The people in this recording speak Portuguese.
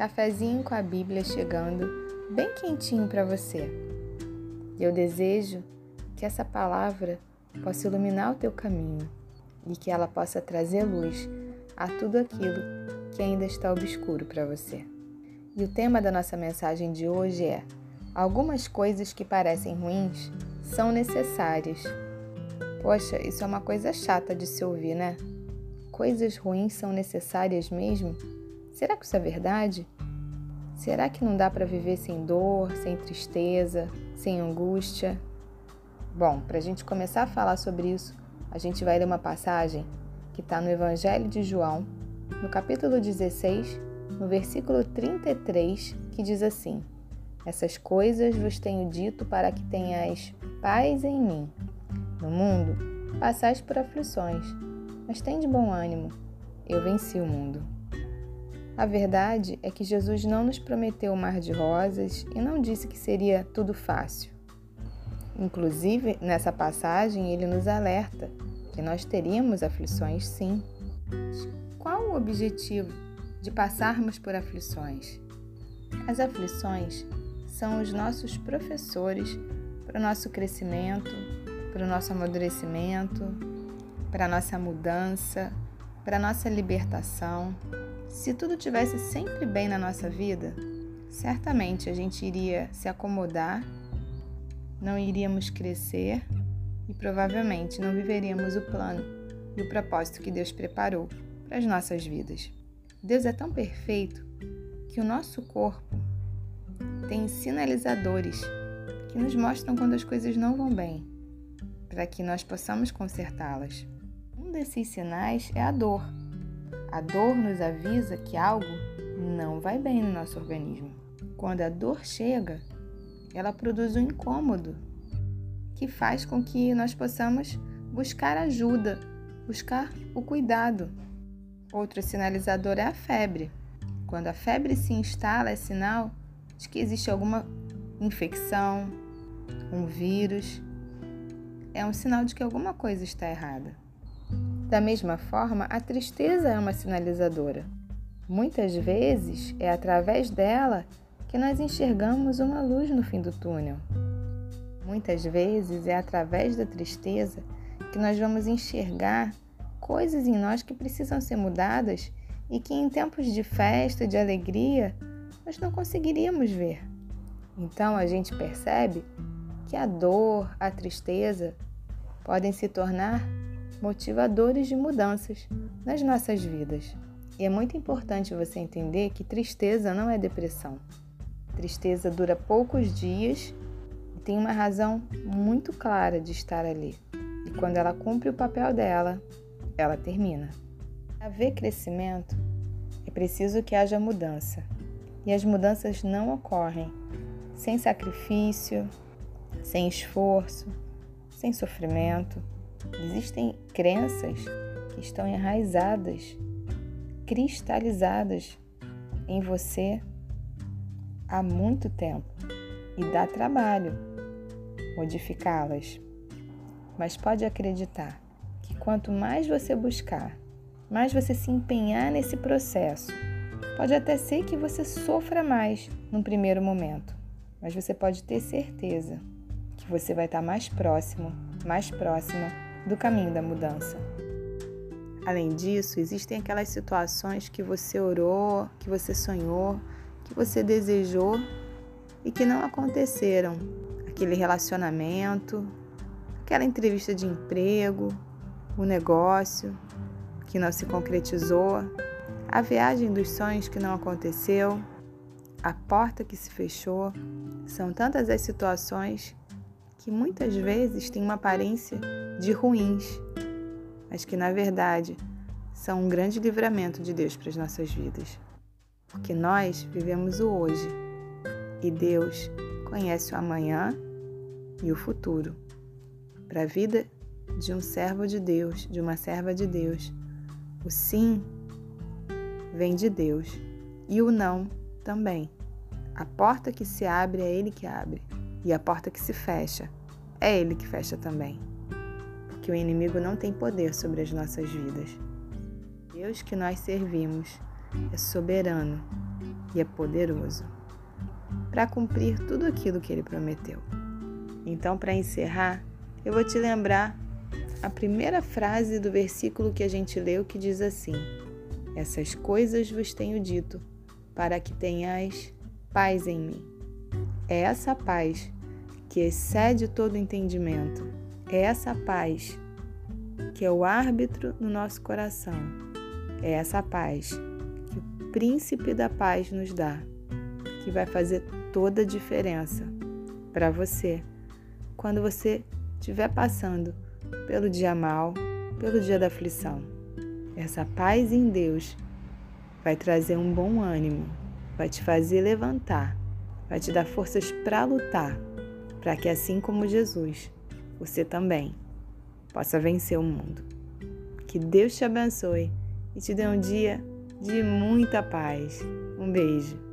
cafezinho com a Bíblia chegando bem quentinho para você. Eu desejo que essa palavra possa iluminar o teu caminho e que ela possa trazer luz a tudo aquilo que ainda está obscuro para você. E o tema da nossa mensagem de hoje é: Algumas coisas que parecem ruins são necessárias. Poxa, isso é uma coisa chata de se ouvir, né? Coisas ruins são necessárias mesmo? Será que isso é verdade? Será que não dá para viver sem dor, sem tristeza, sem angústia? Bom, para a gente começar a falar sobre isso, a gente vai ler uma passagem que está no Evangelho de João, no capítulo 16, no versículo 33, que diz assim: Essas coisas vos tenho dito para que tenhais paz em mim. No mundo passais por aflições, mas tem de bom ânimo, eu venci o mundo. A verdade é que Jesus não nos prometeu o mar de rosas e não disse que seria tudo fácil. Inclusive, nessa passagem, ele nos alerta que nós teríamos aflições sim. Qual o objetivo de passarmos por aflições? As aflições são os nossos professores para o nosso crescimento, para o nosso amadurecimento, para a nossa mudança, para a nossa libertação. Se tudo tivesse sempre bem na nossa vida, certamente a gente iria se acomodar, não iríamos crescer e provavelmente não viveríamos o plano e o propósito que Deus preparou para as nossas vidas. Deus é tão perfeito que o nosso corpo tem sinalizadores que nos mostram quando as coisas não vão bem, para que nós possamos consertá-las. Um desses sinais é a dor. A dor nos avisa que algo não vai bem no nosso organismo. Quando a dor chega, ela produz um incômodo que faz com que nós possamos buscar ajuda, buscar o cuidado. Outro sinalizador é a febre. Quando a febre se instala, é sinal de que existe alguma infecção, um vírus. É um sinal de que alguma coisa está errada. Da mesma forma, a tristeza é uma sinalizadora. Muitas vezes é através dela que nós enxergamos uma luz no fim do túnel. Muitas vezes é através da tristeza que nós vamos enxergar coisas em nós que precisam ser mudadas e que em tempos de festa, de alegria, nós não conseguiríamos ver. Então a gente percebe que a dor, a tristeza podem se tornar motivadores de mudanças nas nossas vidas. E é muito importante você entender que tristeza não é depressão. Tristeza dura poucos dias e tem uma razão muito clara de estar ali. E quando ela cumpre o papel dela, ela termina. Para haver crescimento, é preciso que haja mudança. E as mudanças não ocorrem sem sacrifício, sem esforço, sem sofrimento. Existem crenças que estão enraizadas, cristalizadas em você há muito tempo e dá trabalho modificá-las. Mas pode acreditar que quanto mais você buscar, mais você se empenhar nesse processo, pode até ser que você sofra mais num primeiro momento, mas você pode ter certeza que você vai estar mais próximo, mais próxima do caminho da mudança. Além disso, existem aquelas situações que você orou, que você sonhou, que você desejou e que não aconteceram. Aquele relacionamento, aquela entrevista de emprego, o negócio que não se concretizou, a viagem dos sonhos que não aconteceu, a porta que se fechou. São tantas as situações que muitas vezes têm uma aparência de ruins, mas que na verdade são um grande livramento de Deus para as nossas vidas. Porque nós vivemos o hoje e Deus conhece o amanhã e o futuro. Para a vida de um servo de Deus, de uma serva de Deus, o sim vem de Deus e o não também. A porta que se abre é Ele que abre, e a porta que se fecha é Ele que fecha também. Porque o inimigo não tem poder sobre as nossas vidas. Deus que nós servimos é soberano e é poderoso para cumprir tudo aquilo que ele prometeu. Então, para encerrar, eu vou te lembrar a primeira frase do versículo que a gente leu que diz assim: Essas coisas vos tenho dito, para que tenhais paz em mim. É essa paz que excede todo entendimento. É essa paz que é o árbitro no nosso coração. É essa paz que o príncipe da paz nos dá, que vai fazer toda a diferença para você quando você estiver passando pelo dia mal, pelo dia da aflição. Essa paz em Deus vai trazer um bom ânimo, vai te fazer levantar, vai te dar forças para lutar, para que assim como Jesus, você também possa vencer o mundo. Que Deus te abençoe e te dê um dia de muita paz. Um beijo.